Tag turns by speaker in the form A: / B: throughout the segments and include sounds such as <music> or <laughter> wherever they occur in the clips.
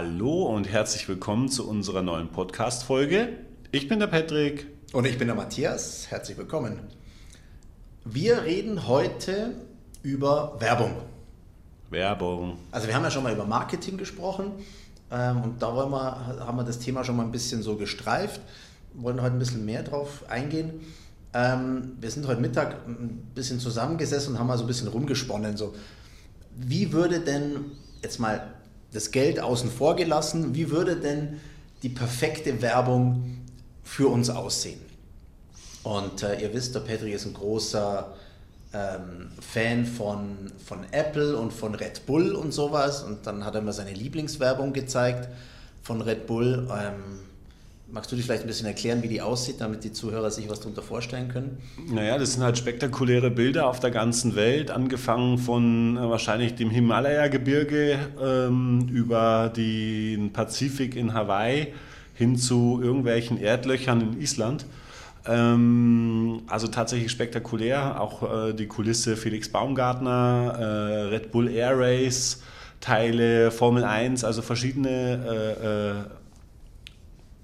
A: Hallo und herzlich willkommen zu unserer neuen Podcast-Folge. Ich bin der Patrick.
B: Und ich bin der Matthias. Herzlich willkommen. Wir reden heute über Werbung.
A: Werbung.
B: Also wir haben ja schon mal über Marketing gesprochen ähm, und da wollen wir, haben wir das Thema schon mal ein bisschen so gestreift, wollen heute ein bisschen mehr drauf eingehen. Ähm, wir sind heute Mittag ein bisschen zusammengesessen und haben mal so ein bisschen rumgesponnen. So, wie würde denn jetzt mal das Geld außen vor gelassen, wie würde denn die perfekte Werbung für uns aussehen? Und äh, ihr wisst, der Patrick ist ein großer ähm, Fan von, von Apple und von Red Bull und sowas. Und dann hat er mir seine Lieblingswerbung gezeigt von Red Bull. Ähm, Magst du dich vielleicht ein bisschen erklären, wie die aussieht, damit die Zuhörer sich was darunter vorstellen können?
A: Naja, das sind halt spektakuläre Bilder auf der ganzen Welt, angefangen von äh, wahrscheinlich dem Himalaya-Gebirge ähm, über den Pazifik in Hawaii hin zu irgendwelchen Erdlöchern in Island. Ähm, also tatsächlich spektakulär. Auch äh, die Kulisse Felix Baumgartner, äh, Red Bull Air Race, Teile Formel 1, also verschiedene äh, äh,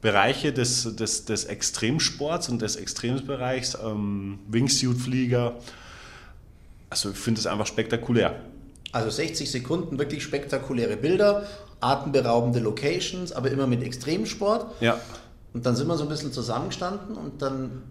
A: Bereiche des, des, des Extremsports und des Extremsbereichs, ähm, Wingsuit-Flieger. Also ich finde es einfach spektakulär.
B: Also 60 Sekunden, wirklich spektakuläre Bilder, atemberaubende Locations, aber immer mit Extremsport.
A: Ja.
B: Und dann sind wir so ein bisschen zusammengestanden und dann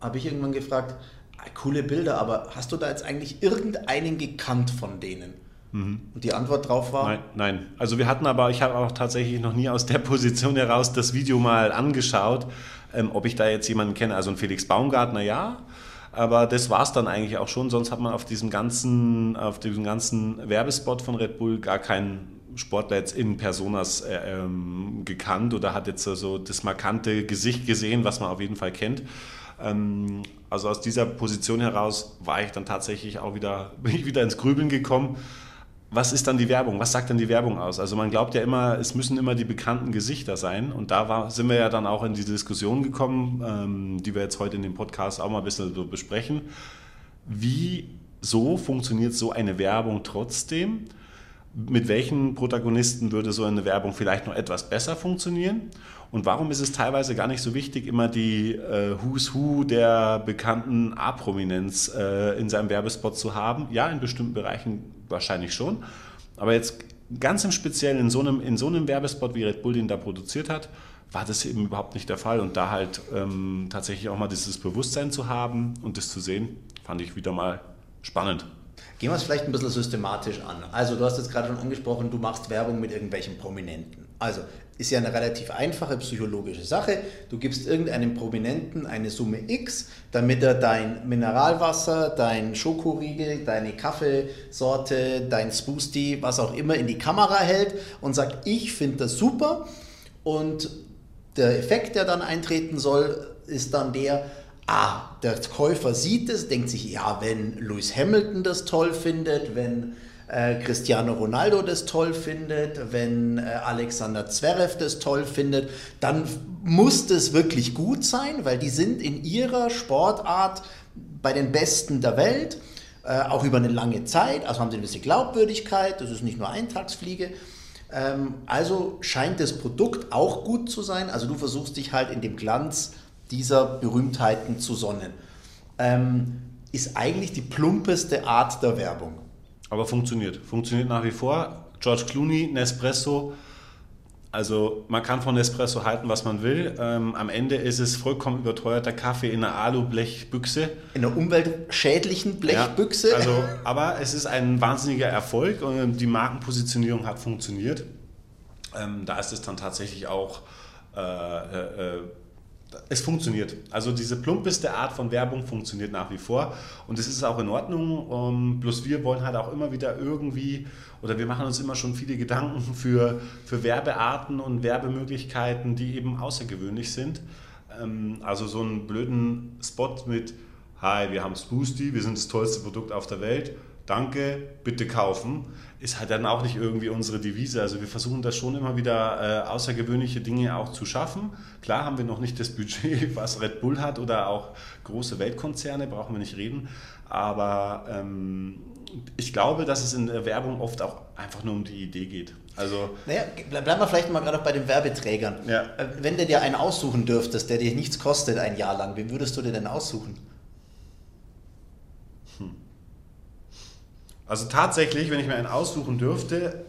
B: habe ich irgendwann gefragt, ah, coole Bilder, aber hast du da jetzt eigentlich irgendeinen gekannt von denen? Mhm. Und die Antwort drauf war?
A: Nein, nein. Also wir hatten aber, ich habe auch tatsächlich noch nie aus der <laughs> Position heraus das Video mal angeschaut, ähm, ob ich da jetzt jemanden kenne. Also ein Felix Baumgartner, ja. Aber das war es dann eigentlich auch schon. Sonst hat man auf diesem ganzen, auf diesem ganzen Werbespot von Red Bull gar keinen Sportler jetzt in Personas äh, ähm, gekannt oder hat jetzt so das markante Gesicht gesehen, was man auf jeden Fall kennt. Ähm, also aus dieser Position heraus war ich dann tatsächlich auch wieder, <laughs> bin ich wieder ins Grübeln gekommen was ist dann die Werbung? Was sagt dann die Werbung aus? Also man glaubt ja immer, es müssen immer die bekannten Gesichter sein. Und da war, sind wir ja dann auch in die Diskussion gekommen, ähm, die wir jetzt heute in dem Podcast auch mal ein bisschen so besprechen. Wie so funktioniert so eine Werbung trotzdem? Mit welchen Protagonisten würde so eine Werbung vielleicht noch etwas besser funktionieren? Und warum ist es teilweise gar nicht so wichtig, immer die äh, Who's Who der bekannten A-Prominenz äh, in seinem Werbespot zu haben? Ja, in bestimmten Bereichen wahrscheinlich schon. Aber jetzt ganz im Speziellen in so einem, in so einem Werbespot, wie Red Bull den da produziert hat, war das eben überhaupt nicht der Fall. Und da halt ähm, tatsächlich auch mal dieses Bewusstsein zu haben und das zu sehen, fand ich wieder mal spannend.
B: Gehen wir es vielleicht ein bisschen systematisch an. Also du hast jetzt gerade schon angesprochen, du machst Werbung mit irgendwelchen Prominenten. Also ist ja eine relativ einfache psychologische Sache. Du gibst irgendeinem Prominenten eine Summe X, damit er dein Mineralwasser, dein Schokoriegel, deine Kaffeesorte, dein Spoosty, was auch immer in die Kamera hält und sagt, ich finde das super. Und der Effekt, der dann eintreten soll, ist dann der, ah, der Käufer sieht es, denkt sich, ja, wenn Lewis Hamilton das toll findet, wenn äh, Cristiano Ronaldo das toll findet, wenn äh, Alexander Zverev das toll findet, dann muss das wirklich gut sein, weil die sind in ihrer Sportart bei den Besten der Welt, äh, auch über eine lange Zeit, also haben sie eine gewisse Glaubwürdigkeit, das ist nicht nur Eintagsfliege. Ähm, also scheint das Produkt auch gut zu sein, also du versuchst dich halt in dem Glanz dieser Berühmtheiten zu sonnen. Ähm, ist eigentlich die plumpeste Art der Werbung.
A: Aber funktioniert. Funktioniert nach wie vor. George Clooney, Nespresso. Also man kann von Nespresso halten, was man will. Ähm, am Ende ist es vollkommen überteuerter Kaffee in einer Alu-Blechbüchse.
B: In einer umweltschädlichen Blechbüchse.
A: Ja, also, aber es ist ein wahnsinniger Erfolg und die Markenpositionierung hat funktioniert. Ähm, da ist es dann tatsächlich auch äh, äh, es funktioniert. Also diese plumpeste Art von Werbung funktioniert nach wie vor und es ist auch in Ordnung. Um, ähm, bloß wir wollen halt auch immer wieder irgendwie oder wir machen uns immer schon viele Gedanken für, für Werbearten und Werbemöglichkeiten, die eben außergewöhnlich sind. Ähm, also so einen blöden Spot mit Hi, wir haben Spoosty, wir sind das tollste Produkt auf der Welt danke, bitte kaufen, ist halt dann auch nicht irgendwie unsere Devise. Also wir versuchen das schon immer wieder äh, außergewöhnliche Dinge auch zu schaffen. Klar haben wir noch nicht das Budget, <laughs> was Red Bull hat oder auch große Weltkonzerne, brauchen wir nicht reden. Aber ähm, ich glaube, dass es in der Werbung oft auch einfach nur um die Idee geht. Also,
B: naja, bleiben wir vielleicht mal gerade auch bei den Werbeträgern. Ja. Äh, wenn du dir einen aussuchen dürftest, der dir nichts kostet ein Jahr lang, wen würdest du dir denn aussuchen?
A: Also tatsächlich, wenn ich mir einen aussuchen dürfte,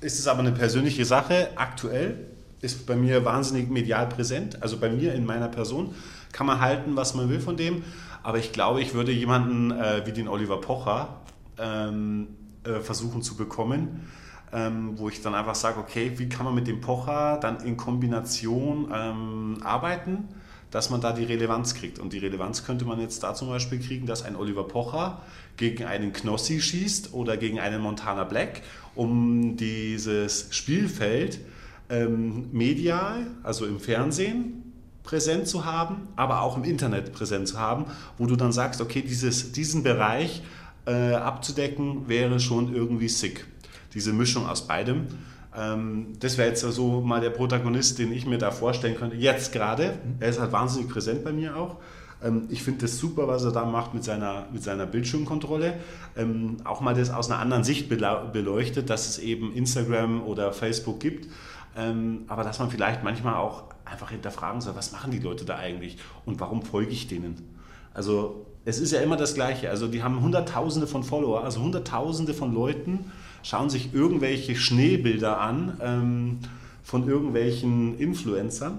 A: ist es aber eine persönliche Sache. Aktuell ist bei mir wahnsinnig medial präsent. Also bei mir in meiner Person kann man halten, was man will von dem. Aber ich glaube, ich würde jemanden äh, wie den Oliver Pocher ähm, äh, versuchen zu bekommen, ähm, wo ich dann einfach sage, okay, wie kann man mit dem Pocher dann in Kombination ähm, arbeiten, dass man da die Relevanz kriegt. Und die Relevanz könnte man jetzt da zum Beispiel kriegen, dass ein Oliver Pocher gegen einen Knossi schießt oder gegen einen Montana Black, um dieses Spielfeld ähm, medial, also im Fernsehen, präsent zu haben, aber auch im Internet präsent zu haben, wo du dann sagst, okay, dieses, diesen Bereich äh, abzudecken wäre schon irgendwie sick. Diese Mischung aus beidem. Ähm, das wäre jetzt so mal der Protagonist, den ich mir da vorstellen könnte. Jetzt gerade. Er ist halt wahnsinnig präsent bei mir auch. Ähm, ich finde das super, was er da macht mit seiner, mit seiner Bildschirmkontrolle. Ähm, auch mal das aus einer anderen Sicht beleuchtet, dass es eben Instagram oder Facebook gibt aber dass man vielleicht manchmal auch einfach hinterfragen soll, was machen die Leute da eigentlich und warum folge ich denen? Also es ist ja immer das Gleiche. Also die haben Hunderttausende von Follower, also Hunderttausende von Leuten schauen sich irgendwelche Schneebilder an ähm, von irgendwelchen Influencern,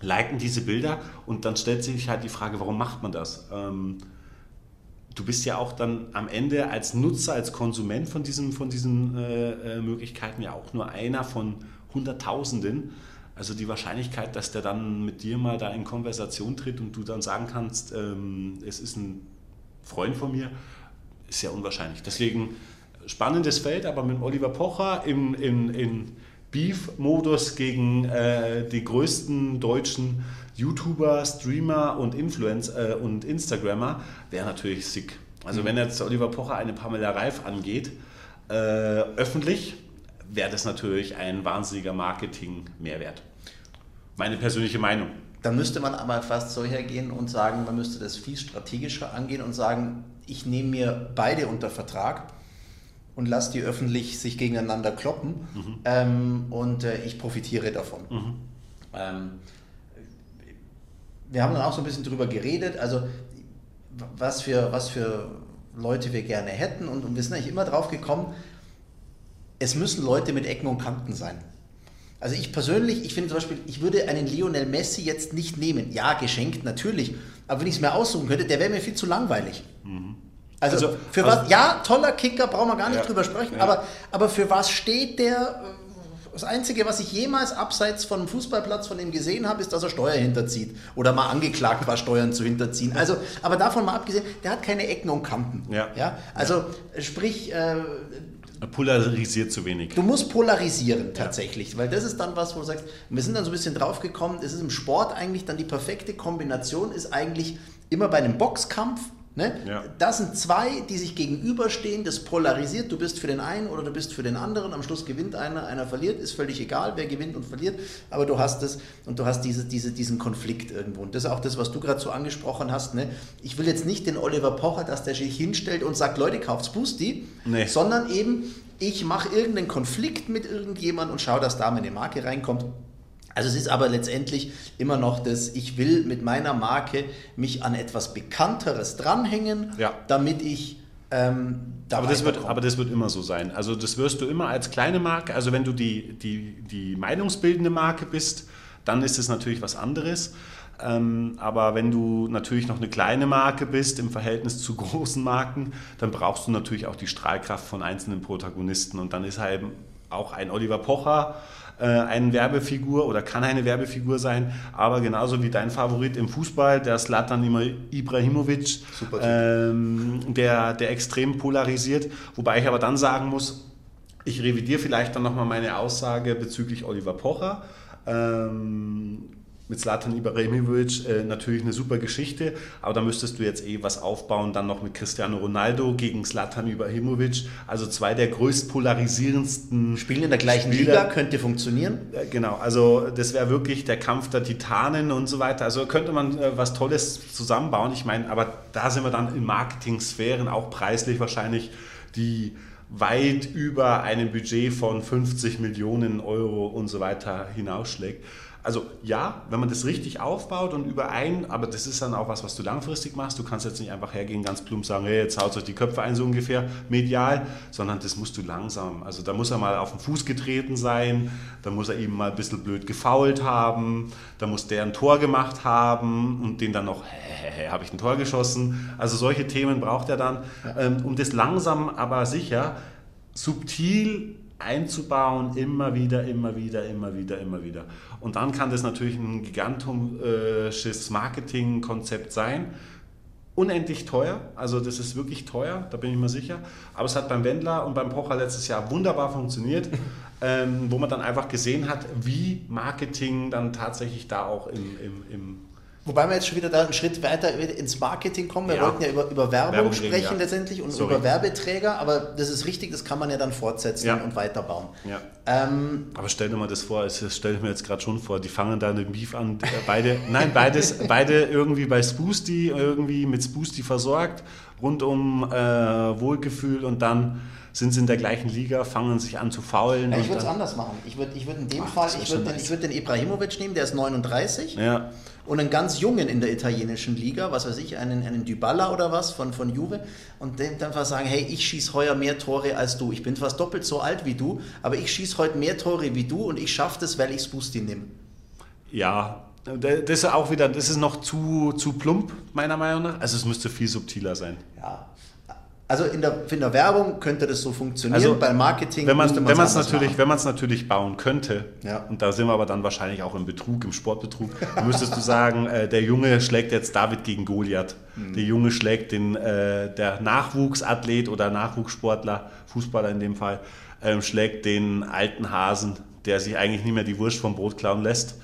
A: liken diese Bilder und dann stellt sich halt die Frage, warum macht man das? Ähm, du bist ja auch dann am Ende als Nutzer, als Konsument von diesen, von diesen äh, äh Möglichkeiten ja auch nur einer von Hunderttausenden. Also die Wahrscheinlichkeit, dass der dann mit dir mal da in Konversation tritt und du dann sagen kannst, ähm, es ist ein Freund von mir, ist ja unwahrscheinlich. Deswegen spannendes Feld, aber mit Oliver Pocher im, im, im Beef-Modus gegen äh, die größten deutschen YouTuber, Streamer und Influencer äh, und Instagrammer wäre natürlich sick. Also mhm. wenn jetzt Oliver Pocher eine Pamela Reif angeht, äh, öffentlich, wäre das natürlich ein wahnsinniger Marketing-Mehrwert. Meine persönliche Meinung.
B: Dann müsste man aber fast so hergehen und sagen, man müsste das viel strategischer angehen und sagen, ich nehme mir beide unter Vertrag und lasse die öffentlich sich gegeneinander kloppen mhm. ähm, und äh, ich profitiere davon. Mhm. Ähm, wir haben dann auch so ein bisschen drüber geredet, also was für, was für Leute wir gerne hätten und, und wir sind eigentlich immer drauf gekommen, es müssen Leute mit Ecken und Kanten sein. Also ich persönlich, ich finde zum Beispiel, ich würde einen Lionel Messi jetzt nicht nehmen. Ja, geschenkt natürlich. Aber wenn ich es mir aussuchen könnte, der wäre mir viel zu langweilig. Mhm. Also, also, für also, was, ja, toller Kicker, brauchen wir gar nicht ja, drüber sprechen, ja. aber, aber für was steht der? Das Einzige, was ich jemals abseits von einem Fußballplatz von ihm gesehen habe, ist, dass er Steuer hinterzieht oder mal angeklagt war, Steuern zu hinterziehen. Also, aber davon mal abgesehen, der hat keine Ecken und Kanten. Ja. ja? Also, sprich, äh,
A: Polarisiert zu wenig.
B: Du musst polarisieren tatsächlich, ja. weil das ist dann was, wo du sagst, wir sind dann so ein bisschen drauf gekommen, es ist im Sport eigentlich dann die perfekte Kombination, ist eigentlich immer bei einem Boxkampf Ne? Ja. Das sind zwei, die sich gegenüberstehen, das polarisiert, du bist für den einen oder du bist für den anderen, am Schluss gewinnt einer, einer verliert, ist völlig egal, wer gewinnt und verliert, aber du hast es und du hast diese, diese, diesen Konflikt irgendwo. Und das ist auch das, was du gerade so angesprochen hast. Ne? Ich will jetzt nicht den Oliver Pocher, dass der sich hinstellt und sagt, Leute, kauft's Boosty, nee. sondern eben, ich mache irgendeinen Konflikt mit irgendjemandem und schaue, dass da meine Marke reinkommt. Also es ist aber letztendlich immer noch das, ich will mit meiner Marke mich an etwas Bekannteres dranhängen, ja. damit ich ähm,
A: da aber das, wird, aber das wird immer so sein. Also das wirst du immer als kleine Marke, also wenn du die, die, die meinungsbildende Marke bist, dann ist es natürlich was anderes. Ähm, aber wenn du natürlich noch eine kleine Marke bist im Verhältnis zu <laughs> großen Marken, dann brauchst du natürlich auch die Strahlkraft von einzelnen Protagonisten. Und dann ist halt auch ein Oliver Pocher äh, eine Werbefigur oder kann eine Werbefigur sein, aber genauso wie dein Favorit im Fußball, der Slatan Ibrahimovic, ähm, der, der extrem polarisiert. Wobei ich aber dann sagen muss, ich revidiere vielleicht dann nochmal meine Aussage bezüglich Oliver Pocher. Ähm, mit Zlatan Ibrahimovic äh, natürlich eine super Geschichte, aber da müsstest du jetzt eh was aufbauen, dann noch mit Cristiano Ronaldo gegen Zlatan Ibrahimovic, also zwei der größt polarisierendsten
B: Spielen in der gleichen
A: Spieler.
B: Liga, könnte funktionieren.
A: Äh, Genau, also das wäre wirklich der Kampf der Titanen und so weiter. Also könnte man äh, was Tolles zusammenbauen. Ich meine, aber da sind wir dann in Marketing-Sphären, auch preislich wahrscheinlich, die weit über einem Budget von 50 Millionen Euro und so weiter hinausschlägt. Also ja, wenn man das richtig aufbaut und überein, aber das ist dann auch was, was du langfristig machst. Du kannst jetzt nicht einfach hergehen, ganz plump sagen, hey, jetzt haut euch die Köpfe ein, so ungefähr medial, sondern das musst du langsam. Also da muss er mal auf den Fuß getreten sein, da muss er eben mal ein bisschen blöd gefault haben, da muss der ein Tor gemacht haben und den dann noch, hä, habe ich ein Tor geschossen. Also solche Themen braucht er dann, ähm, um das langsam, aber sicher, subtil einzubauen, immer wieder, immer wieder, immer wieder, immer wieder. Und dann kann das natürlich ein gigantisches Marketingkonzept sein. Unendlich teuer, also das ist wirklich teuer, da bin ich mir sicher. Aber es hat beim Wendler und beim Pocher letztes Jahr wunderbar funktioniert, <laughs> ähm, wo man dann einfach gesehen hat, wie Marketing dann tatsächlich da auch im, im, im
B: Wobei wir jetzt schon wieder da einen Schritt weiter ins Marketing kommen. Wir
A: Ja.
B: wollten ja über, über Werbung,
A: Werbung reden,
B: sprechen
A: ja.
B: letztendlich und
A: Sorry.
B: über Werbeträger, aber das ist richtig, das kann man ja dann fortsetzen
A: Ja.
B: und weiterbauen. Ähm,
A: Aber stell dir mal das vor, das stelle ich mir jetzt gerade schon vor, die fangen da einen Beef an, beide, nein, beides, <laughs> beide irgendwie bei Spoosty, irgendwie mit Spoosty versorgt, rund um äh, Wohlgefühl und dann sind sie in der gleichen Liga, fangen sich an zu faulen.
B: ich würde es anders machen. Ich würde ich würd in dem
A: Ach,
B: Fall, ich würde den, ich würd den Ibrahimovic nehmen, der ist 39
A: Ja,
B: und einen ganz jungen in der italienischen Liga, was weiß ich, einen, einen Dybala oder was von, von Juve und dem dann einfach sagen, hey, ich schieße heuer mehr Tore als du. Ich bin fast doppelt so alt wie du, aber ich schieße heute mehr Tore wie du und ich schaffe das, weil ich Spusti nehme.
A: ja, das ist auch wieder, das ist noch zu, zu plump, meiner Meinung nach. Also es müsste viel subtiler sein.
B: Ja. Also in der, in der Werbung könnte das so funktionieren,
A: Also,
B: beim Marketing
A: Wenn man
B: müsste
A: es
B: anders
A: natürlich, wenn man es natürlich bauen könnte,
B: Ja.
A: und da sind wir aber dann wahrscheinlich auch im Betrug, im Sportbetrug, müsstest du sagen, äh, der Junge schlägt jetzt David gegen Goliath.
B: Mhm.
A: Der Junge schlägt den, äh, der Nachwuchsathlet oder Nachwuchssportler, Fußballer in dem Fall, ähm, schlägt den alten Hasen, der sich eigentlich nicht mehr die Wurst vom Brot klauen lässt.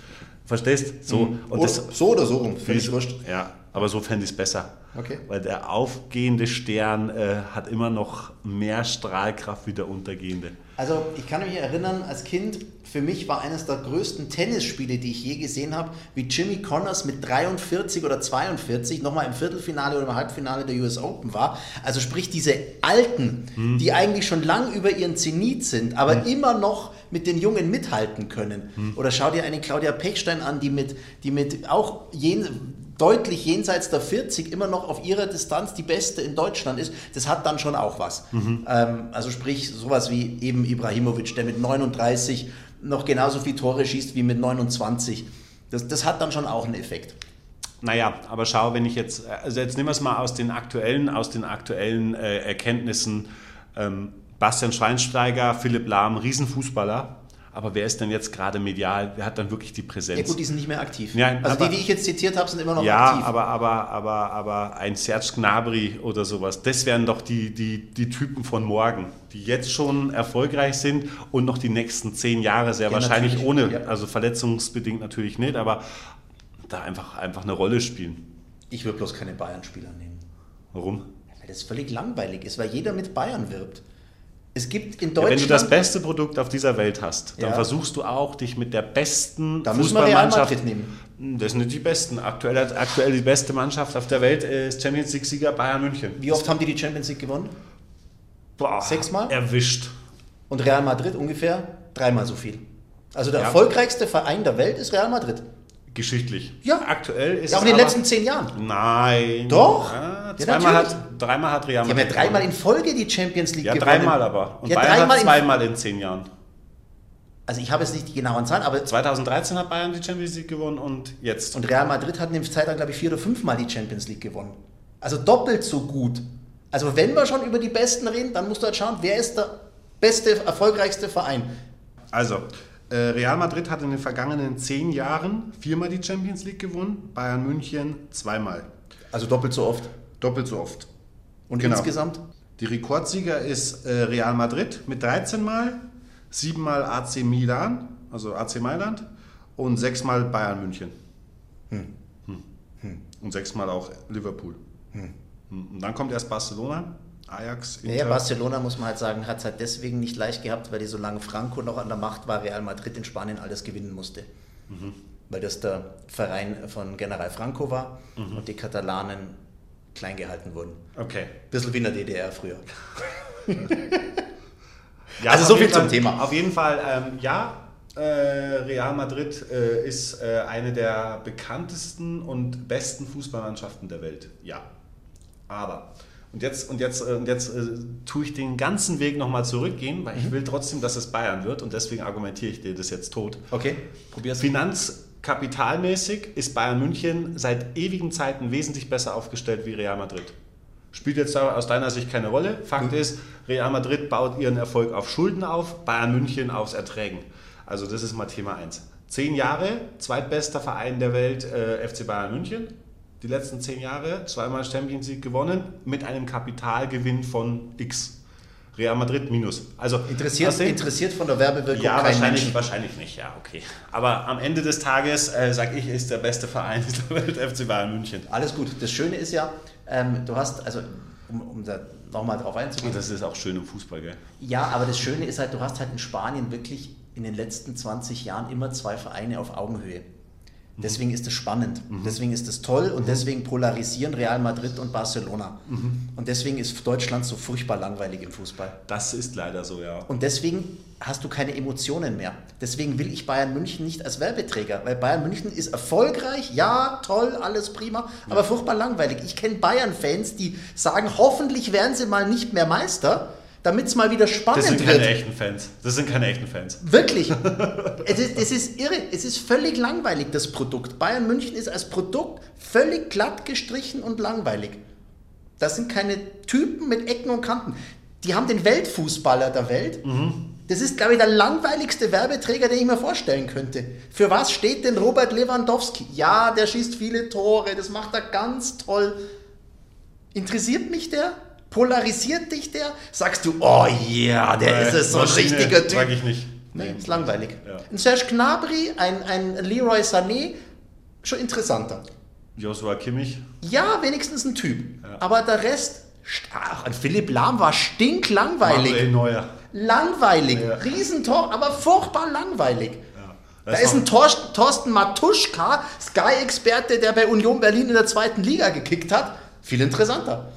A: Verstehst? So. Und
B: Oder
A: das,
B: so oder so rum, völlig wurscht.
A: ja, aber so fände ich es besser.
B: Okay.
A: Weil der aufgehende Stern äh, hat immer noch mehr Strahlkraft wie der untergehende.
B: Also ich kann mich erinnern, als Kind, für mich war eines der größten Tennisspiele, die ich je gesehen habe, wie Jimmy Connors mit 43 oder 42 nochmal im Viertelfinale oder im Halbfinale der US Open war. Also sprich diese Alten,
A: Hm.
B: die eigentlich schon lang über ihren Zenit sind, aber immer noch mit den Jungen mithalten können.
A: Hm.
B: Oder schau dir eine Claudia Pechstein an, die mit, die mit auch jen, deutlich jenseits der 40 immer noch auf ihrer Distanz die beste in Deutschland ist, das hat dann schon auch was. Ähm, also sprich sowas wie eben Ibrahimovic, der mit 39 noch genauso viele Tore schießt wie mit 29. Das, das hat dann schon auch einen Effekt.
A: Naja, aber schau, wenn ich jetzt, also jetzt nehmen wir es mal aus den aktuellen, aus den aktuellen äh, Erkenntnissen. Ähm, Bastian Schweinsteiger, Philipp Lahm, Riesenfußballer. Aber wer ist denn jetzt gerade medial? Wer hat dann wirklich die Präsenz?
B: Ja gut, die sind nicht mehr aktiv.
A: Ja,
B: also
A: aber-
B: die, die ich jetzt zitiert habe, sind immer noch
A: Ja,
B: aktiv.
A: aber, aber, aber, aber ein Serge Gnabry oder sowas, das wären doch die, die, die Typen von morgen, die jetzt schon erfolgreich sind und noch die nächsten zehn Jahre sehr
B: Ja,
A: wahrscheinlich ohne,
B: ja.
A: also verletzungsbedingt natürlich nicht, aber da einfach, einfach eine Rolle spielen.
B: Ich würde bloß keine Bayern-Spieler nehmen.
A: Warum?
B: Weil das völlig langweilig ist, weil jeder mit Bayern wirbt. Es gibt in
A: Ja,
B: Deutschland...
A: wenn du das beste Produkt auf dieser Welt hast, dann
B: Ja.
A: versuchst du auch, dich mit der besten
B: Da müssen wir Real
A: Fußballmannschaft...
B: Madrid nehmen.
A: Das sind nicht die besten. Aktuell, aktuell die beste Mannschaft auf der Welt ist Champions League-Sieger Bayern München.
B: Wie oft haben die die Champions League gewonnen?
A: Boah,
B: Sechsmal?
A: Erwischt.
B: Und Real Madrid ungefähr dreimal so viel. Also der
A: Ja.
B: erfolgreichste Verein der Welt ist Real Madrid.
A: Geschichtlich.
B: Ja.
A: Aktuell ist
B: Ja, auch in den letzten zehn Jahren.
A: Nein.
B: Doch.
A: Ja,
B: Ja,
A: zweimal, hat, dreimal hat Real
B: Die haben ja
A: Madrid
B: dreimal in. Folge die Champions League
A: Ja,
B: gewonnen.
A: dreimal aber. Und
B: Ja,
A: Bayern hat
B: in-
A: zweimal in zehn Jahren.
B: Also ich habe jetzt nicht die genauen Zahlen, aber
A: 2013 hat Bayern die Champions League gewonnen und jetzt.
B: und Real Madrid hat in der Zeit lang, glaube ich, vier oder fünfmal die Champions League gewonnen. Also doppelt so gut. Also wenn wir schon über die Besten reden, dann musst du halt schauen, wer ist der beste, erfolgreichste Verein.
A: Also, äh, Real Madrid hat in den vergangenen zehn Jahren viermal die Champions League gewonnen, Bayern München zweimal.
B: Also doppelt so oft.
A: Doppelt so oft.
B: Und
A: Genau.
B: insgesamt?
A: Die Rekordsieger ist äh, Real Madrid mit 13 Mal, 7 Mal AC Milan, also AC Mailand und 6 Mal Bayern München. Hm. Hm. Und sechsmal auch Liverpool. Hm. Und dann kommt erst Barcelona, Ajax.
B: Inter. Ja, Barcelona, muss man halt sagen, hat es halt deswegen nicht leicht gehabt, weil die, solange Franco noch an der Macht war, Real Madrid in Spanien alles gewinnen musste. Mhm. Weil das der Verein von General Franco war mhm. und die Katalanen klein gehalten wurden.
A: Okay.
B: Bisschen wie in der DDR früher. <laughs>
A: ja, also so viel zum Fall, Thema. Auf jeden Fall, ähm, ja, äh, Real Madrid äh, ist äh, eine der bekanntesten und besten Fußballmannschaften der Welt. Ja. Aber und jetzt, und jetzt, äh, und jetzt äh, tue ich den ganzen Weg nochmal zurückgehen, weil ich mhm. will trotzdem, dass es Bayern wird und deswegen argumentiere ich dir das jetzt tot.
B: Okay,
A: probier's. Finanzkapitalmäßig ist Bayern München seit ewigen Zeiten wesentlich besser aufgestellt wie Real Madrid. Spielt jetzt aus deiner Sicht keine Rolle. Fakt mhm. ist, Real Madrid baut ihren Erfolg auf Schulden auf, Bayern München aufs Erträgen. Also das ist mal Thema 1. Zehn Jahre, zweitbester Verein der Welt, äh, FC Bayern München die letzten zehn Jahre, zweimal Champions League gewonnen, mit einem Kapitalgewinn von X. Real Madrid minus. Also
B: interessiert, interessiert von der Werbewirkung
A: ja, wahrscheinlich, Menschen. wahrscheinlich nicht, ja, okay. Aber am Ende des Tages, äh, sage ich, ist der beste Verein <laughs> der Welt FC Bayern München.
B: Alles gut. Das Schöne ist ja, ähm, du hast, also um, um da nochmal drauf einzugehen. Und
A: das ist auch schön im Fußball, gell?
B: Ja, aber das Schöne ist halt, du hast halt in Spanien wirklich in den letzten 20 Jahren immer zwei Vereine auf Augenhöhe. Mhm. Deswegen ist es spannend, mhm. deswegen ist es toll und mhm. deswegen polarisieren Real Madrid und Barcelona. Mhm. Und deswegen ist Deutschland so furchtbar langweilig im Fußball.
A: Das ist leider so, ja.
B: Und deswegen hast du keine Emotionen mehr. Deswegen will ich Bayern München nicht als Werbeträger, weil Bayern München ist erfolgreich, ja, toll, alles prima, aber furchtbar langweilig. Ich kenne Bayern-Fans, die sagen, hoffentlich werden sie mal nicht mehr Meister damit es mal wieder spannend wird. Das sind
A: keine
B: wird.
A: echten Fans. Das sind keine echten Fans.
B: Wirklich. <laughs> es, ist, es ist irre. Es ist völlig langweilig, das Produkt. Bayern München ist als Produkt völlig glatt gestrichen und langweilig. Das sind keine Typen mit Ecken und Kanten. Die haben den Weltfußballer der Welt. Mhm. Das ist, glaube ich, der langweiligste Werbeträger, den ich mir vorstellen könnte. Für was steht denn Robert Lewandowski? Ja, der schießt viele Tore, das macht er ganz toll. Interessiert mich der? Polarisiert dich der? Sagst du, oh ja, yeah, der Nein, ist es, so ein richtiger Typ.
A: Sag ich nicht.
B: Nee, ist langweilig. Ja. Ein Serge Gnabry, ein, ein Leroy Sané, schon interessanter.
A: Joshua Kimmich?
B: Ja, wenigstens ein Typ. Ja. Aber der Rest, ach, ein Philipp Lahm war stinklangweilig.
A: Manuel Neuer.
B: Langweilig, ja. Riesentor, aber furchtbar langweilig. Da ist ein Thorsten Matuschka, Sky-Experte, der bei Union Berlin in der zweiten Liga gekickt hat. Viel interessanter.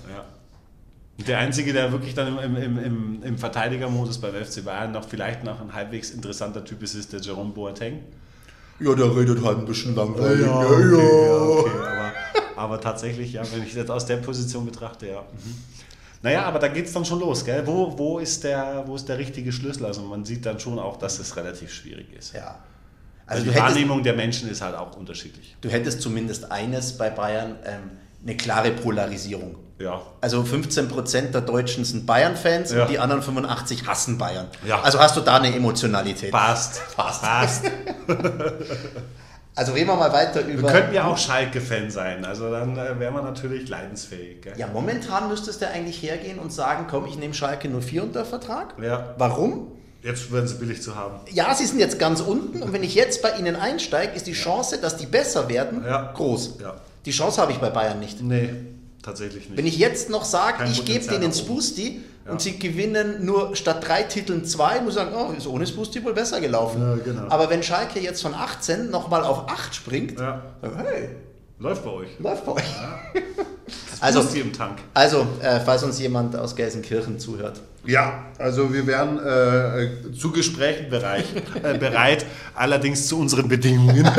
A: Der Einzige, der wirklich dann im, im, im, im Verteidigermodus beim FC Bayern noch vielleicht noch ein halbwegs interessanter Typ ist, ist der Jerome Boateng.
B: Ja, der redet halt ein bisschen langweilig.
A: Ja, okay, ja, okay. Aber, aber, tatsächlich, ja, wenn ich das aus der Position betrachte, ja. Mhm. Naja, aber da geht es dann schon los, gell? Wo, wo, ist der, wo ist der richtige Schlüssel? Also man sieht dann schon auch, dass es relativ schwierig ist.
B: Ja.
A: Also, also die Wahrnehmung der Menschen ist halt auch unterschiedlich.
B: Du hättest zumindest eines bei Bayern, ähm, eine klare Polarisierung.
A: Ja.
B: Also 15% der Deutschen sind Bayern-Fans ja. und die anderen 85 hassen Bayern.
A: Ja.
B: Also hast du da eine Emotionalität.
A: Passt.
B: Passt. Passt. <laughs> also reden wir mal weiter über.
A: Wir könnten ja auch Schalke-Fan sein, also dann äh, wären wir natürlich leidensfähig. Gell?
B: Ja, momentan müsstest du eigentlich hergehen und sagen, komm, ich nehme Schalke 04 unter Vertrag.
A: Ja.
B: Warum?
A: Jetzt werden sie billig zu haben.
B: Ja, sie sind jetzt ganz unten und wenn ich jetzt bei ihnen einsteige, ist die Chance, dass die besser werden, groß.
A: Ja.
B: Die Chance habe ich bei Bayern nicht.
A: Nee, tatsächlich nicht.
B: Wenn ich jetzt noch sage, ich gebe denen Spoosty ja. und sie gewinnen nur statt drei Titeln zwei, muss ich sagen, oh, ist ohne Spoosty wohl besser gelaufen.
A: Ja, genau.
B: Aber wenn Schalke jetzt von 18 nochmal auf 8 springt,
A: ja.
B: dann, hey,
A: Läuft bei euch.
B: Läuft bei euch.
A: Ja. <laughs> also, im Tank.
B: Also, äh, falls uns jemand aus Gelsenkirchen zuhört.
A: Ja, also wir wären äh, zu Gesprächen bereit, <laughs> äh, bereit, allerdings zu unseren Bedingungen. <laughs>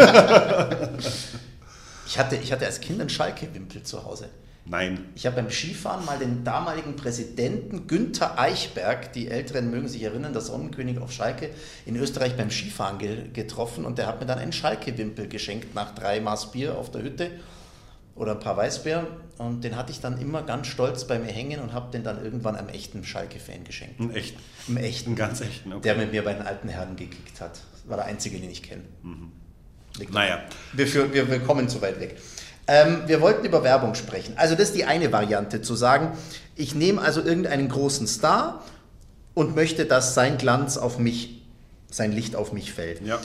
B: Ich hatte, ich hatte als Kind einen Schalke-Wimpel zu Hause.
A: Nein.
B: Ich habe beim Skifahren mal den damaligen Präsidenten Günther Eichberg, die Älteren mögen sich erinnern, der Sonnenkönig auf Schalke, in Österreich beim Skifahren ge getroffen und der hat mir dann einen Schalke-Wimpel geschenkt nach drei Maß Bier auf der Hütte oder ein paar Weißbier und den hatte ich dann immer ganz stolz bei mir hängen und habe den dann irgendwann einem echten Schalke-Fan geschenkt.
A: Einen echten?
B: Einen echten. Einen
A: ganz echten,
B: okay. Der mit mir bei den alten Herren gekickt hat. Das war der einzige, den ich kenne. Mhm.
A: Naja.
B: Wir, für, wir, wir kommen zu weit weg. Ähm, wir wollten über Werbung sprechen. Also das ist die eine Variante, zu sagen, ich nehme also irgendeinen großen Star und möchte, dass sein Glanz auf mich, sein Licht auf mich fällt.
A: Ja.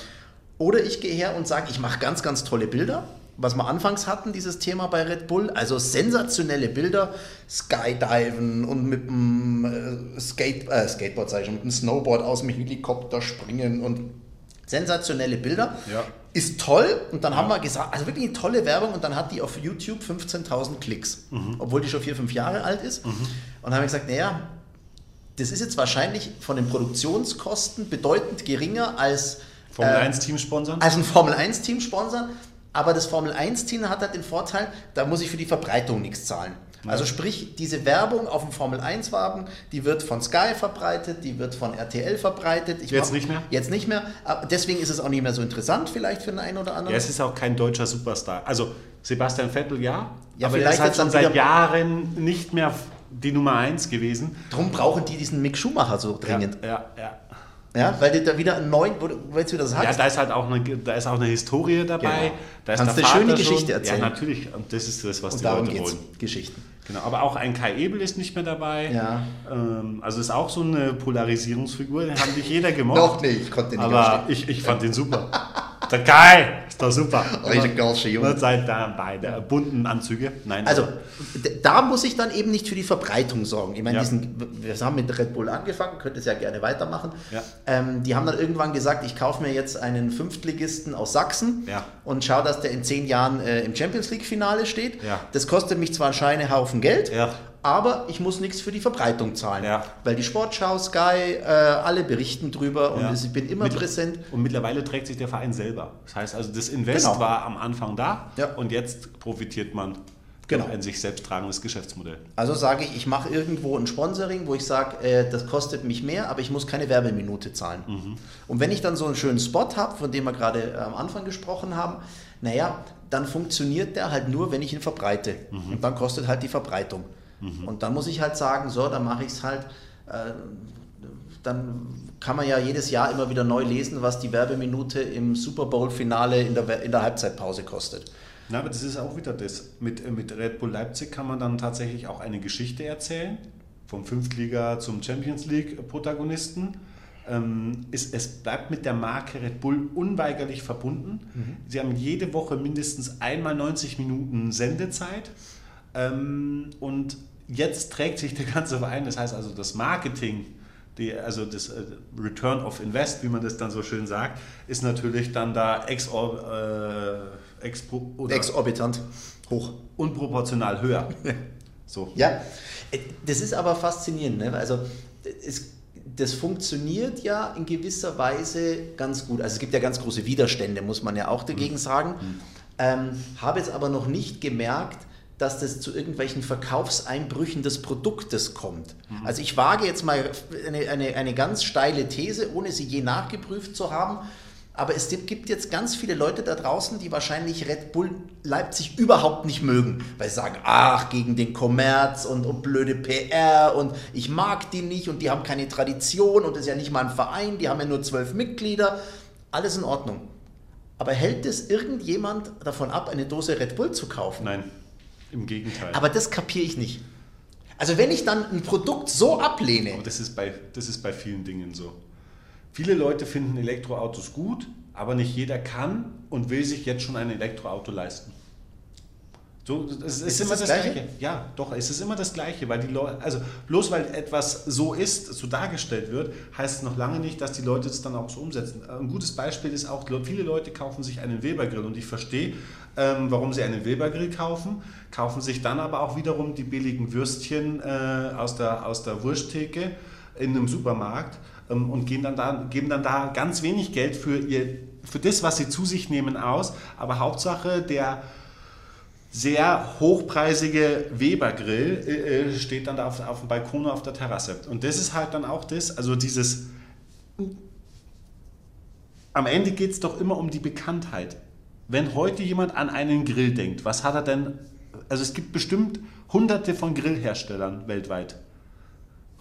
B: Oder ich gehe her und sage, ich mache ganz, ganz tolle Bilder was wir anfangs hatten, dieses Thema bei Red Bull. Also sensationelle Bilder, Skydiven und mit dem äh, Skate, äh, Skateboard, sag ich schon, mit dem Snowboard aus dem Helikopter springen und sensationelle Bilder.
A: Ja.
B: Ist toll und dann haben wir gesagt, also wirklich eine tolle Werbung und dann hat die auf YouTube 15.000 Klicks, obwohl die schon vier, fünf Jahre alt ist. Und dann haben wir gesagt, naja, das ist jetzt wahrscheinlich von den Produktionskosten bedeutend geringer als
A: Formel
B: äh,
A: 1 Team sponsern?
B: als ein Formel 1 Team sponsern. Aber das Formel 1 Team hat halt den Vorteil, da muss ich für die Verbreitung nichts zahlen. Also sprich, diese Werbung auf dem Formel 1 Wagen, die wird von Sky verbreitet, die wird von RTL verbreitet. Ich
A: Jetzt
B: mach-
A: nicht mehr?
B: Jetzt nicht mehr. Aber deswegen ist es auch nicht mehr so interessant vielleicht für den einen oder anderen.
A: Ja, es ist auch kein deutscher Superstar. Also Sebastian Vettel ja,
B: Ja,
A: aber er
B: vielleicht
A: halt
B: dann
A: schon seit Jahren nicht mehr die Nummer 1 gewesen.
B: Drum brauchen die diesen Mick Schumacher so dringend.
A: Ja, ja.
B: Ja, weil die da wieder einen neuen, wo du du wieder sagst.
A: Ja, da ist halt auch eine, da ist auch eine Historie dabei.
B: Genau.
A: Da ist
B: Kannst
A: der
B: eine schöne Geschichte
A: schon,
B: erzählen.
A: Ja, natürlich. Und das ist das, was
B: und
A: die
B: darum
A: Leute
B: geht's.
A: wollen.
B: Geschichten.
A: Genau, aber auch ein Kai Ebel ist nicht mehr dabei.
B: Ja.
A: Ähm, also ist auch so eine Polarisierungsfigur, den hat nicht jeder gemocht.
B: Doch, nee, ich konnte den nicht
A: Aber ich, ich fand den super. Der Kai doch super.
B: Richtig geilster Junge.
A: Seinen da beide bunten Anzüge. Nein,
B: Also, da muss ich dann eben nicht für die Verbreitung sorgen. Ich meine,
A: Ja.
B: diesen, wir haben mit Red Bull angefangen, könnt es ja gerne weitermachen.
A: Ja.
B: Ähm, die haben dann irgendwann gesagt, ich kaufe mir jetzt einen Fünftligisten aus Sachsen
A: Ja.
B: und schaue, dass der in zehn Jahren äh, im Champions League-Finale steht.
A: Ja.
B: Das kostet mich zwar einen Scheinehaufen Geld,
A: Ja.
B: Aber ich muss nichts für die Verbreitung zahlen.
A: Ja.
B: Weil die Sportschau, Sky, äh, alle berichten drüber und
A: Ja.
B: ich bin immer
A: Mit-
B: präsent.
A: Und mittlerweile trägt sich der Verein selber. Das heißt also, das Invest
B: Genau.
A: war am Anfang da
B: Ja.
A: und jetzt profitiert man
B: Genau.
A: ein sich selbst tragendes Geschäftsmodell.
B: Also sage ich, ich mache irgendwo ein Sponsoring, wo ich sage, äh, das kostet mich mehr, aber ich muss keine Werbeminute zahlen. Und wenn ich dann so einen schönen Spot habe, von dem wir gerade äh, am Anfang gesprochen haben, naja, dann funktioniert der halt nur, wenn ich ihn verbreite. Und dann kostet halt die Verbreitung. Und dann muss ich halt sagen, so, dann mache ich es halt, äh, dann kann man ja jedes Jahr immer wieder neu lesen, was die Werbeminute im Super Bowl-Finale in der, in der Halbzeitpause kostet.
A: Na, aber das ist auch wieder das. Mit, mit Red Bull Leipzig kann man dann tatsächlich auch eine Geschichte erzählen. Vom Fünftliga zum Champions League-Protagonisten. Ähm, es, es bleibt mit der Marke Red Bull unweigerlich verbunden. Sie haben jede Woche mindestens einmal 90 Minuten Sendezeit. Ähm, und jetzt trägt sich der ganze Verein, das heißt also das Marketing, die, also das äh, Return of Invest, wie man das dann so schön sagt, ist natürlich dann da exor, äh, oder
B: Exorbitant hoch.
A: unproportional höher. <laughs> So.
B: Ja, äh, das ist aber faszinierend. Ne? Also es, das funktioniert ja in gewisser Weise ganz gut. Also es gibt ja ganz große Widerstände, muss man ja auch dagegen sagen. Ähm, habe jetzt aber noch nicht gemerkt, dass das zu irgendwelchen Verkaufseinbrüchen des Produktes kommt. Also ich wage jetzt mal eine, eine, eine ganz steile These, ohne sie je nachgeprüft zu haben. Aber es gibt jetzt ganz viele Leute da draußen, die wahrscheinlich Red Bull Leipzig überhaupt nicht mögen, weil sie sagen, ach, gegen den Kommerz und, und blöde PR und ich mag die nicht und die haben keine Tradition und das ist ja nicht mal ein Verein, die haben ja nur zwölf Mitglieder. Alles in Ordnung. Aber hält es irgendjemand davon ab, eine Dose Red Bull zu kaufen?
A: Nein, im Gegenteil.
B: Aber das kapiere ich nicht. Also wenn ich dann ein Produkt so ablehne,
A: Aber das ist, bei, das ist bei vielen Dingen so. Viele Leute finden Elektroautos gut, aber nicht jeder kann und will sich jetzt schon ein Elektroauto leisten. So, es ist,
B: Ist
A: immer
B: das
A: das, Gleiche?
B: Gleiche?
A: Ja, doch, es ist immer das Gleiche, weil die Leute, also bloß weil etwas so ist, so dargestellt wird, heißt es noch lange nicht, dass die Leute es dann auch so umsetzen. Ein gutes Beispiel ist auch, viele Leute kaufen sich einen Weber-Grill und ich verstehe, ähm, warum sie einen Weber-Grill kaufen, kaufen sich dann aber auch wiederum die billigen Würstchen äh, aus, der, aus der Wursttheke in einem Supermarkt ähm, und gehen dann da, geben dann da ganz wenig Geld für, ihr, für das, was sie zu sich nehmen, aus. Aber Hauptsache, der sehr hochpreisige Weber-Grill äh, äh, steht dann da auf, auf dem Balkon oder auf der Terrasse. Und das ist halt dann auch das, also dieses. Am Ende geht es doch immer um die Bekanntheit. Wenn heute jemand an einen Grill denkt, was hat er denn? Also es gibt bestimmt hunderte von Grillherstellern weltweit.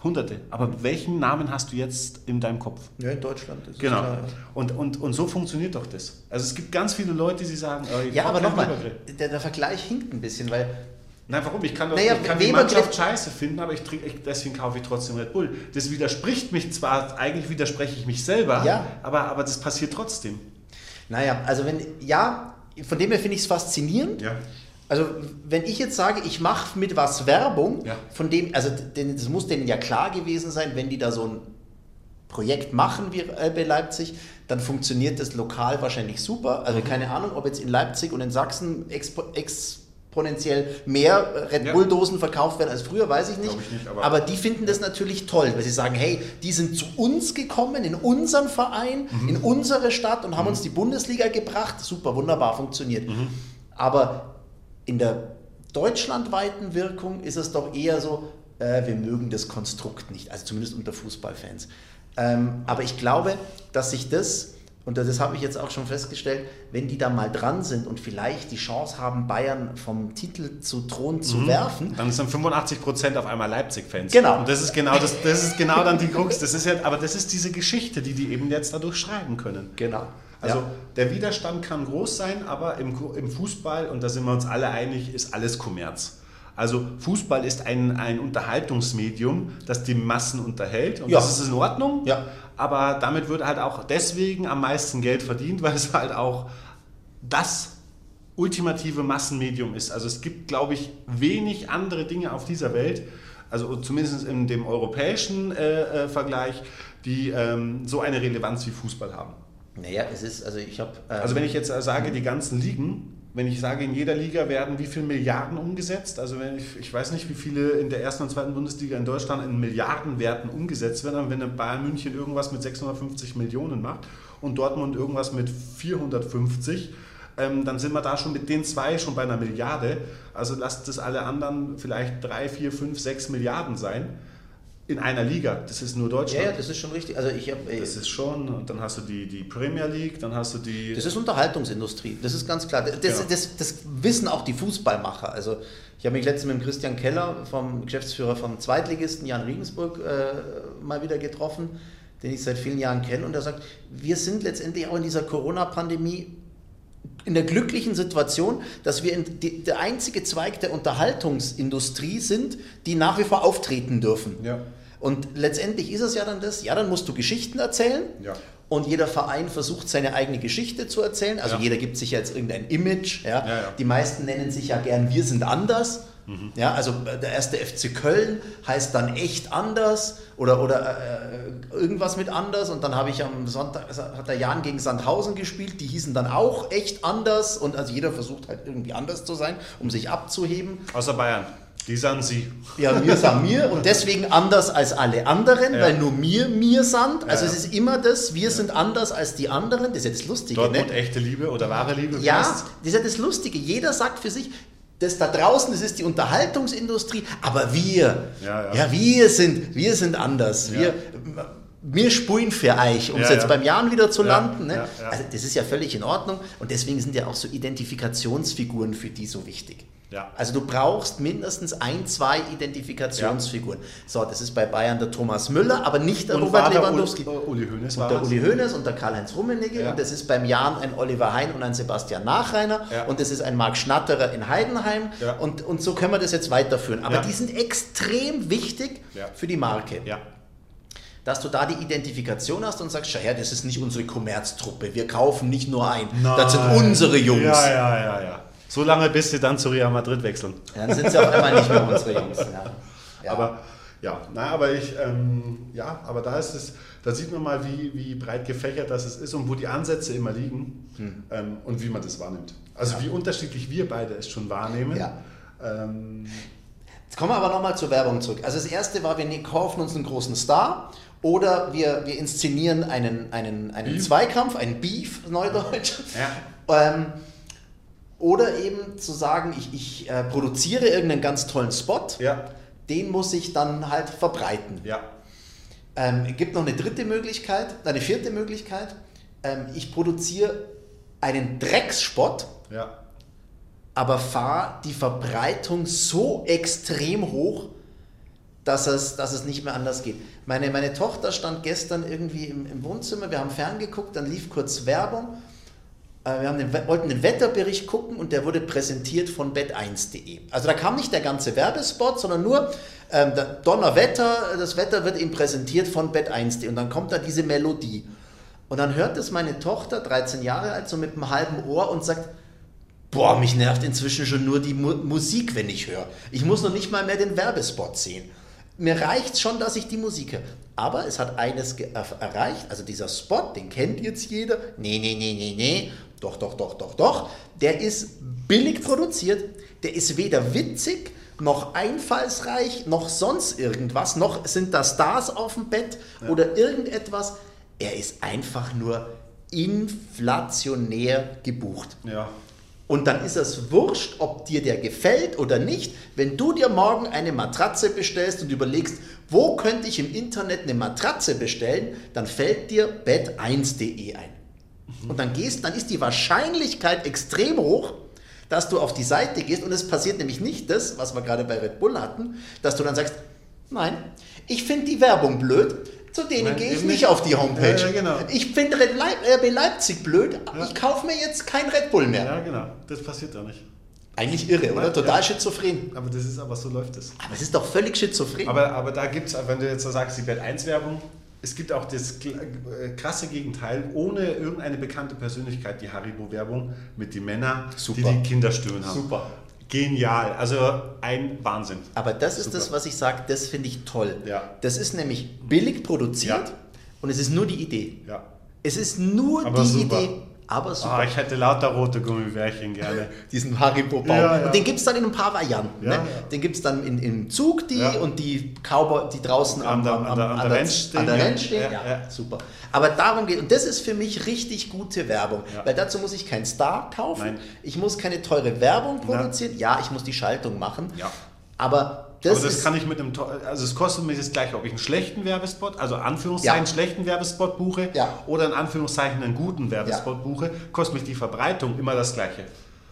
A: Hunderte. Aber welchen Namen hast du jetzt in deinem Kopf?
B: ja, in Deutschland ist
A: Genau.
B: klar.
A: Und, und, und so funktioniert doch das. Also es gibt ganz viele Leute, die sagen, äh,
B: Ja, aber nochmal, der, der Vergleich hinkt ein bisschen, weil
A: Nein, warum? Ich kann, doch,
B: Naja,
A: ich kann die Mannschaft scheiße finden, aber ich trinke, ich, deswegen kaufe ich trotzdem Red Bull. Das widerspricht mich zwar, eigentlich widerspreche ich mich selber,
B: Ja.
A: aber, aber das passiert trotzdem.
B: Naja, also wenn, ja, von dem her finde ich es faszinierend.
A: Ja.
B: Also wenn ich jetzt sage, ich mache mit was Werbung,
A: Ja.
B: von dem, also das muss denen ja klar gewesen sein, wenn die da so ein Projekt machen wie äh, bei Leipzig, dann funktioniert das lokal wahrscheinlich super.
A: Mhm.
B: Also keine Ahnung, ob jetzt in Leipzig und in Sachsen expo exponentiell mehr äh, Red
A: Ja.
B: Bull-Dosen verkauft werden als früher, weiß ich nicht.
A: Ich nicht, aber-
B: aber die finden das natürlich toll, weil sie sagen, hey, die sind zu uns gekommen, in unseren Verein,
A: Mhm.
B: in unsere Stadt und haben uns die Bundesliga gebracht. Super, wunderbar, funktioniert.
A: Mhm.
B: Aber in der deutschlandweiten Wirkung ist es doch eher so, äh, wir mögen das Konstrukt nicht, also zumindest unter Fußballfans. Ähm, aber ich glaube, dass sich das, und das habe ich jetzt auch schon festgestellt, wenn die da mal dran sind und vielleicht die Chance haben, Bayern vom Titel zu Thron zu werfen,
A: Dann sind 85% auf einmal Leipzig-Fans.
B: Genau.
A: Und das ist genau das, das ist genau dann die Krux. Das ist ja, aber das ist diese Geschichte, die die eben jetzt dadurch schreiben können.
B: genau.
A: Also
B: ja.
A: der Widerstand kann groß sein, aber im, im Fußball, und da sind wir uns alle einig, ist alles Kommerz. Also Fußball ist ein, ein Unterhaltungsmedium, das die Massen unterhält und
B: Ja.
A: das ist in Ordnung.
B: Ja.
A: Aber damit wird halt auch deswegen am meisten Geld verdient, <laughs> weil es halt auch das ultimative Massenmedium ist. Also es gibt, glaube ich, wenig andere Dinge auf dieser Welt, also zumindest in dem europäischen äh, äh, Vergleich, die ähm, so eine Relevanz wie Fußball haben.
B: Naja, es ist, also ich habe. Ähm,
A: Also wenn ich jetzt sage, die ganzen Ligen, wenn ich sage, in jeder Liga werden wie viele Milliarden umgesetzt, also wenn ich, ich weiß nicht, wie viele in der ersten und zweiten Bundesliga in Deutschland in Milliardenwerten umgesetzt werden, wenn ein Bayern München irgendwas mit 650 Millionen macht und Dortmund irgendwas mit 450, ähm, dann sind wir da schon mit den zwei schon bei einer Milliarde. Also lasst es alle anderen vielleicht drei, vier, fünf, sechs Milliarden sein in einer Liga. Das ist nur
B: ja,
A: Deutschland.
B: ja, das ist schon richtig. Also ich habe.
A: Das ist schon, und dann hast du die, die Premier League, dann hast du die.
B: Das ist Unterhaltungsindustrie, das ist ganz klar. Das,
A: Genau.
B: das, das wissen auch die Fußballmacher. Also ich habe mich letztens mit dem Christian Keller, vom Geschäftsführer vom Zweitligisten Jan Regensburg, äh, mal wieder getroffen, den ich seit vielen Jahren kenne. Und er sagt, wir sind letztendlich auch in dieser Corona-Pandemie in der glücklichen Situation, dass wir in die, der einzige Zweig der Unterhaltungsindustrie sind, die nach wie vor auftreten dürfen.
A: Ja.
B: Und letztendlich ist es ja dann das, ja, dann musst du Geschichten erzählen.
A: Ja.
B: Und jeder Verein versucht seine eigene Geschichte zu erzählen. Also
A: Ja.
B: jeder gibt sich jetzt irgendein Image. Ja.
A: Ja, ja.
B: Die meisten nennen sich ja gern Wir sind anders.
A: Mhm.
B: Ja, also der erste FC Köln heißt dann echt anders oder, oder äh, irgendwas mit anders. Und dann habe ich am Sonntag, also hat der Jan gegen Sandhausen gespielt, die hießen dann auch echt anders. Und also jeder versucht halt irgendwie anders zu sein, um sich abzuheben.
A: Außer Bayern. Die sind sie.
B: Ja, wir sind mir und deswegen anders als alle anderen,
A: Ja.
B: weil nur mir mir sind. Also
A: Ja,
B: es
A: ja.
B: ist immer das, wir sind anders als die anderen. Das ist ja das Lustige.
A: Dortmund
B: Ne?
A: echte Liebe oder wahre Liebe.
B: Ja, das ist ja das Lustige. Jeder sagt für sich, das da draußen, das ist die Unterhaltungsindustrie, aber wir,
A: Ja, ja.
B: wir sind, wir sind anders.
A: Ja.
B: Wir, wir spulen für euch, um es
A: Ja,
B: jetzt
A: ja.
B: beim Jan wieder zu
A: Ja,
B: landen. Ne?
A: ja, ja.
B: Also das ist ja völlig in Ordnung und deswegen sind ja auch so Identifikationsfiguren für die so wichtig.
A: Ja.
B: Also du brauchst mindestens ein, zwei Identifikationsfiguren. So, das ist bei Bayern der Thomas Müller, aber nicht der
A: Und
B: Robert
A: war der
B: Lewandowski.
A: Uli, Uli Hoeneß
B: Und
A: war
B: der? Uli Hoeneß und der Karl-Heinz Rummenigge
A: Ja.
B: und das ist beim Jan ein Oliver Hein und ein Sebastian Nachreiner
A: Ja.
B: und das ist ein Marc Schnatterer in Heidenheim
A: Ja.
B: und, und so können wir das jetzt weiterführen. Aber
A: Ja.
B: die sind extrem wichtig
A: Ja.
B: für die Marke.
A: Ja.
B: Dass du da die Identifikation hast und sagst, schau her, das ist nicht unsere Kommerztruppe, wir kaufen nicht nur ein, das sind
A: Nein.
B: unsere Jungs.
A: Ja, ja, ja, ja. So lange, bis sie dann zu Real Madrid wechseln.
B: Dann sind sie auf einmal nicht mehr unsere Jungs. Ja. Ja.
A: Aber ja, na, aber ich, ähm, ja, aber da ist es, da sieht man mal, wie, wie breit gefächert das ist und wo die Ansätze immer liegen
B: Hm.
A: ähm, und wie man das wahrnimmt. Also wie unterschiedlich wir beide es schon wahrnehmen.
B: Ja.
A: Ähm,
B: Jetzt kommen wir aber nochmal zur Werbung zurück. Also das erste war, wir ne- kaufen uns einen großen Star oder wir, wir inszenieren einen, einen, einen
A: Beef.
B: Zweikampf, einen Beef, Neudeutsch.
A: Ja.
B: Oder eben zu sagen, ich, ich äh, produziere irgendeinen ganz tollen Spot,
A: ja,
B: den muss ich dann halt verbreiten.
A: ja,
B: Ähm, es gibt noch eine dritte Möglichkeit, eine vierte Möglichkeit. Ähm, ich produziere einen Drecksspot,
A: ja,
B: aber fahre die Verbreitung so extrem hoch, dass es, dass es nicht mehr anders geht. Meine, meine Tochter stand gestern irgendwie im, im Wohnzimmer, wir haben ferngeguckt, dann lief kurz Werbung. Äh, Wir haben den, wollten den Wetterbericht gucken und der wurde präsentiert von bet1.de. Also da kam nicht der ganze Werbespot, sondern nur ähm, Donnerwetter, das Wetter wird eben präsentiert von bet1.de und dann kommt da diese Melodie. Und dann hört es meine Tochter, 13 Jahre alt, so mit einem halben Ohr und sagt, Boah, mich nervt inzwischen schon nur die Mu Musik, wenn ich höre. Ich muss noch nicht mal mehr den Werbespot sehen. Mir reicht schon, dass ich die Musik höre. Aber es hat eines erreicht, also dieser Spot, den kennt jetzt jeder. Nee, nee, nee, nee, nee. Doch, doch, doch, doch, doch. Der ist billig produziert. Der ist weder witzig, noch einfallsreich, noch sonst irgendwas. Noch sind da Stars auf dem Bett ja. oder irgendetwas. Er ist einfach nur inflationär gebucht.
A: Ja.
B: Und dann ist es wurscht, ob dir der gefällt oder nicht. Wenn du dir morgen eine Matratze bestellst und überlegst, wo könnte ich im Internet eine Matratze bestellen, dann fällt dir bett1.de ein. Und dann gehst, dann ist die Wahrscheinlichkeit extrem hoch, dass du auf die Seite gehst und es passiert nämlich nicht das, was wir gerade bei Red Bull hatten, dass du dann sagst, nein, ich finde die Werbung blöd, zu denen gehe ich nicht auf die Homepage. Ja, ja, genau. Ich finde RB Leipzig blöd, ja. ich kaufe mir jetzt kein Red Bull mehr.
A: Ja, genau. Das passiert doch nicht.
B: Eigentlich irre, oder? Total schizophren.
A: Aber das ist aber so läuft es.
B: Aber es ist doch völlig schizophren.
A: Aber, aber da gibt es, wenn du jetzt so sagst, die Welt 1 Werbung, es gibt auch das äh, krasse Gegenteil, ohne irgendeine bekannte Persönlichkeit, die Haribo-Werbung mit den Männern, Super. die die Kinderstimmen haben.
B: Super.
A: Genial, also ein Wahnsinn.
B: Aber das Super. ist das, was ich sage, das finde ich toll. Ja. Das ist nämlich billig produziert ja. und es ist nur die Idee.
A: Ja.
B: Es ist nur Aber die super. Idee aber super.
A: Ah, ich hätte lauter rote Gummibärchen gerne. <laughs>
B: Diesen Haribo-Baum. Ja, ja. Und den gibt es dann in ein paar Varianten. Ja, ne? Den gibt es dann in, im Zug die und die Cowboy, die draußen am, am, am, an, der, Rennstehen stehen. An der Rennstehen stehen. Ja, super. Aber darum geht Und das ist für mich richtig gute Werbung. Weil dazu muss ich keinen Star kaufen. Nein. Ich muss keine teure Werbung produzieren. Ja, ich muss die Schaltung machen. Aber
A: das aber das kann ich mit einem, also es kostet mir das gleiche, ob ich einen schlechten Werbespot, also Anführungszeichen ja. schlechten Werbespot buche ja. oder in Anführungszeichen einen guten Werbespot ja. buche, kostet mich die Verbreitung immer das gleiche.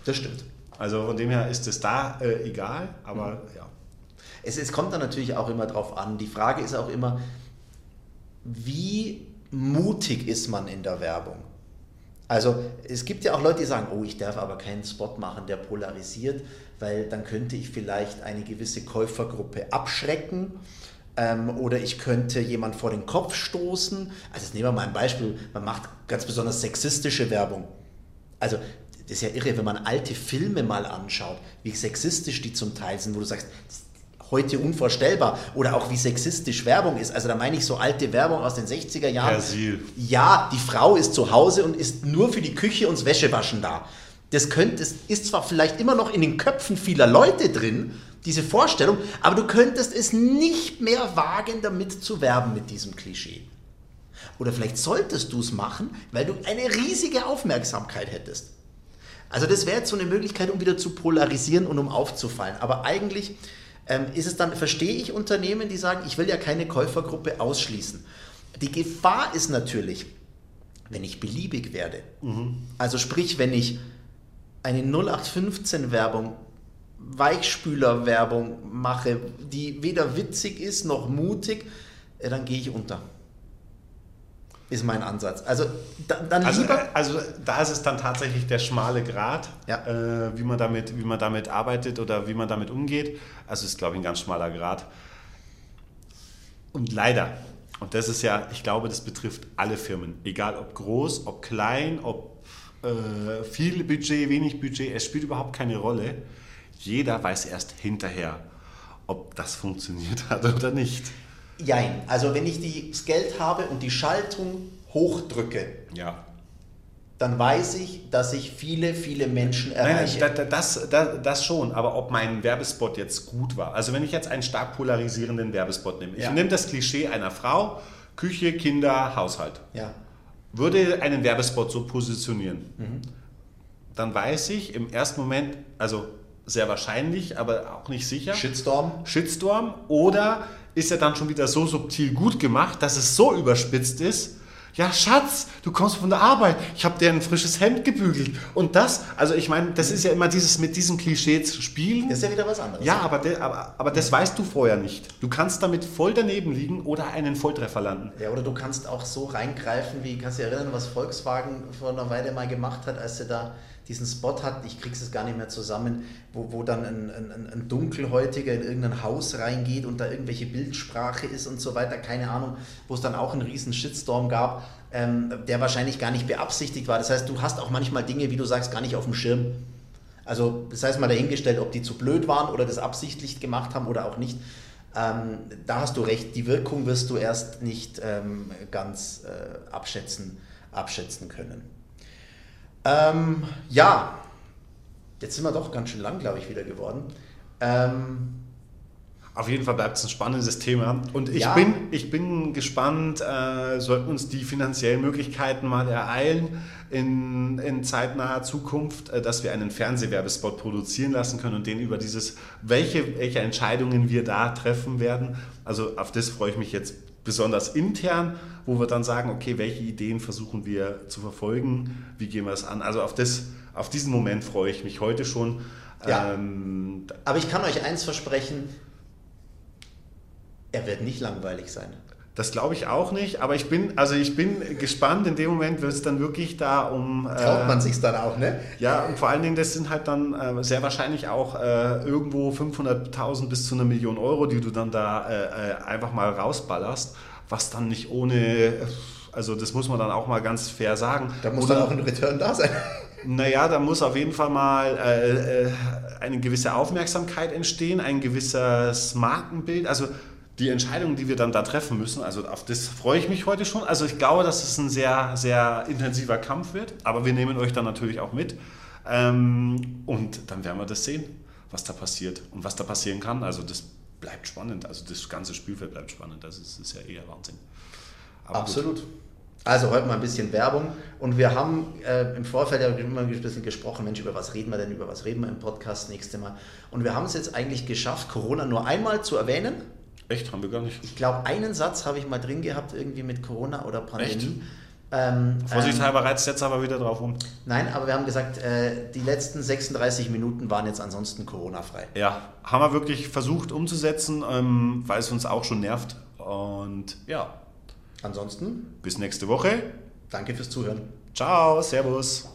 B: Das stimmt.
A: Also von dem her ist es da äh, egal, aber mhm. ja.
B: Es, es kommt dann natürlich auch immer drauf an. Die Frage ist auch immer, wie mutig ist man in der Werbung? Also es gibt ja auch Leute, die sagen, oh, ich darf aber keinen Spot machen, der polarisiert weil dann könnte ich vielleicht eine gewisse Käufergruppe abschrecken ähm, oder ich könnte jemand vor den Kopf stoßen. Also jetzt nehmen wir mal ein Beispiel, man macht ganz besonders sexistische Werbung. Also das ist ja irre, wenn man alte Filme mal anschaut, wie sexistisch die zum Teil sind, wo du sagst, heute unvorstellbar. Oder auch wie sexistisch Werbung ist. Also da meine ich so alte Werbung aus den 60er Jahren.
A: Persil.
B: Ja, die Frau ist zu Hause und ist nur für die Küche und das Wäschewaschen da das, könnte, das ist zwar vielleicht immer noch in den Köpfen vieler Leute drin, diese Vorstellung, aber du könntest es nicht mehr wagen, damit zu werben mit diesem Klischee. Oder vielleicht solltest du es machen, weil du eine riesige Aufmerksamkeit hättest. Also das wäre jetzt so eine Möglichkeit, um wieder zu polarisieren und um aufzufallen. Aber eigentlich ähm, ist es dann, verstehe ich Unternehmen, die sagen, ich will ja keine Käufergruppe ausschließen. Die Gefahr ist natürlich, wenn ich beliebig werde. Mhm. Also sprich, wenn ich eine 0815-Werbung, Weichspüler-Werbung mache, die weder witzig ist noch mutig, dann gehe ich unter. Ist mein Ansatz. Also dann
A: also, lieber. Also da ist es dann tatsächlich der schmale Grat, ja. äh, wie, man damit, wie man damit arbeitet oder wie man damit umgeht. Also ist, glaube ich, ein ganz schmaler Grat. Und leider, und das ist ja, ich glaube, das betrifft alle Firmen, egal ob groß, ob klein, ob äh, viel Budget, wenig Budget, es spielt überhaupt keine Rolle. Jeder weiß erst hinterher, ob das funktioniert hat oder nicht.
B: Jein, also wenn ich das Geld habe und die Schaltung hochdrücke,
A: ja.
B: dann weiß ich, dass ich viele, viele Menschen erreiche.
A: Nein, das, das, das, schon, aber ob mein Werbespot jetzt gut war. Also wenn ich jetzt einen stark polarisierenden Werbespot nehme. Ich ja. nehme das Klischee einer Frau, Küche, Kinder, Haushalt.
B: Ja
A: würde einen Werbespot so positionieren, mhm. dann weiß ich im ersten Moment, also sehr wahrscheinlich, aber auch nicht sicher.
B: Shitstorm.
A: Shitstorm. Oder ist er dann schon wieder so subtil gut gemacht, dass es so überspitzt ist, ja, Schatz, du kommst von der Arbeit. Ich habe dir ein frisches Hemd gebügelt. Und das, also ich meine, das ist ja immer dieses mit diesem Klischee zu spielen.
B: Das ist ja wieder was anderes.
A: Ja, aber, de, aber, aber das weißt du vorher nicht. Du kannst damit voll daneben liegen oder einen Volltreffer landen.
B: Ja, oder du kannst auch so reingreifen, wie, kannst du dich erinnern, was Volkswagen vor einer Weile mal gemacht hat, als sie da diesen Spot hat, ich krieg's es gar nicht mehr zusammen, wo, wo dann ein, ein, ein Dunkelhäutiger in irgendein Haus reingeht und da irgendwelche Bildsprache ist und so weiter, keine Ahnung, wo es dann auch einen riesen Shitstorm gab, ähm, der wahrscheinlich gar nicht beabsichtigt war. Das heißt, du hast auch manchmal Dinge, wie du sagst, gar nicht auf dem Schirm. Also das heißt mal dahingestellt, ob die zu blöd waren oder das absichtlich gemacht haben oder auch nicht. Ähm, da hast du recht, die Wirkung wirst du erst nicht ähm, ganz äh, abschätzen, abschätzen können. Ähm, ja, jetzt sind wir doch ganz schön lang, glaube ich, wieder geworden. Ähm,
A: auf jeden Fall bleibt es ein spannendes Thema. Und ich, ja. bin, ich bin gespannt, äh, sollten uns die finanziellen Möglichkeiten mal ereilen in, in zeitnaher Zukunft, äh, dass wir einen Fernsehwerbespot produzieren lassen können und den über dieses, welche, welche Entscheidungen wir da treffen werden. Also auf das freue ich mich jetzt besonders intern, wo wir dann sagen, okay, welche Ideen versuchen wir zu verfolgen, wie gehen wir es an. Also auf, das, auf diesen Moment freue ich mich heute schon.
B: Ja. Ähm, Aber ich kann euch eins versprechen, er wird nicht langweilig sein.
A: Das glaube ich auch nicht, aber ich bin, also ich bin gespannt, in dem Moment wird es dann wirklich da um...
B: Traut äh, man sich dann auch, ne?
A: Ja, und vor allen Dingen, das sind halt dann äh, sehr wahrscheinlich auch äh, irgendwo 500.000 bis zu einer Million Euro, die du dann da äh, äh, einfach mal rausballerst, was dann nicht ohne, also das muss man dann auch mal ganz fair sagen.
B: Da muss dann auch ein Return da sein.
A: Naja, da muss auf jeden Fall mal äh, eine gewisse Aufmerksamkeit entstehen, ein gewisses Markenbild, also die Entscheidungen, die wir dann da treffen müssen, also auf das freue ich mich heute schon. Also ich glaube, dass es ein sehr, sehr intensiver Kampf wird, aber wir nehmen euch dann natürlich auch mit. Ähm, und dann werden wir das sehen, was da passiert und was da passieren kann. Also das bleibt spannend. Also das ganze Spielfeld bleibt spannend. Das ist, ist ja eher Wahnsinn.
B: Aber Absolut. Gut. Also heute mal ein bisschen Werbung. Und wir haben äh, im Vorfeld ja immer ein bisschen gesprochen, Mensch, über was reden wir denn, über was reden wir im Podcast nächste Mal. Und wir haben es jetzt eigentlich geschafft, Corona nur einmal zu erwähnen.
A: Echt? Haben wir gar nicht.
B: Ich glaube, einen Satz habe ich mal drin gehabt, irgendwie mit Corona oder Pandemie. Echt?
A: Ähm, Vorsichtshalber ähm, reizt jetzt aber wieder drauf um.
B: Nein, aber wir haben gesagt, äh, die letzten 36 Minuten waren jetzt ansonsten Corona-frei.
A: Ja, haben wir wirklich versucht umzusetzen, ähm, weil es uns auch schon nervt. Und ja.
B: Ansonsten.
A: Bis nächste Woche.
B: Danke fürs Zuhören.
A: Ciao, Servus.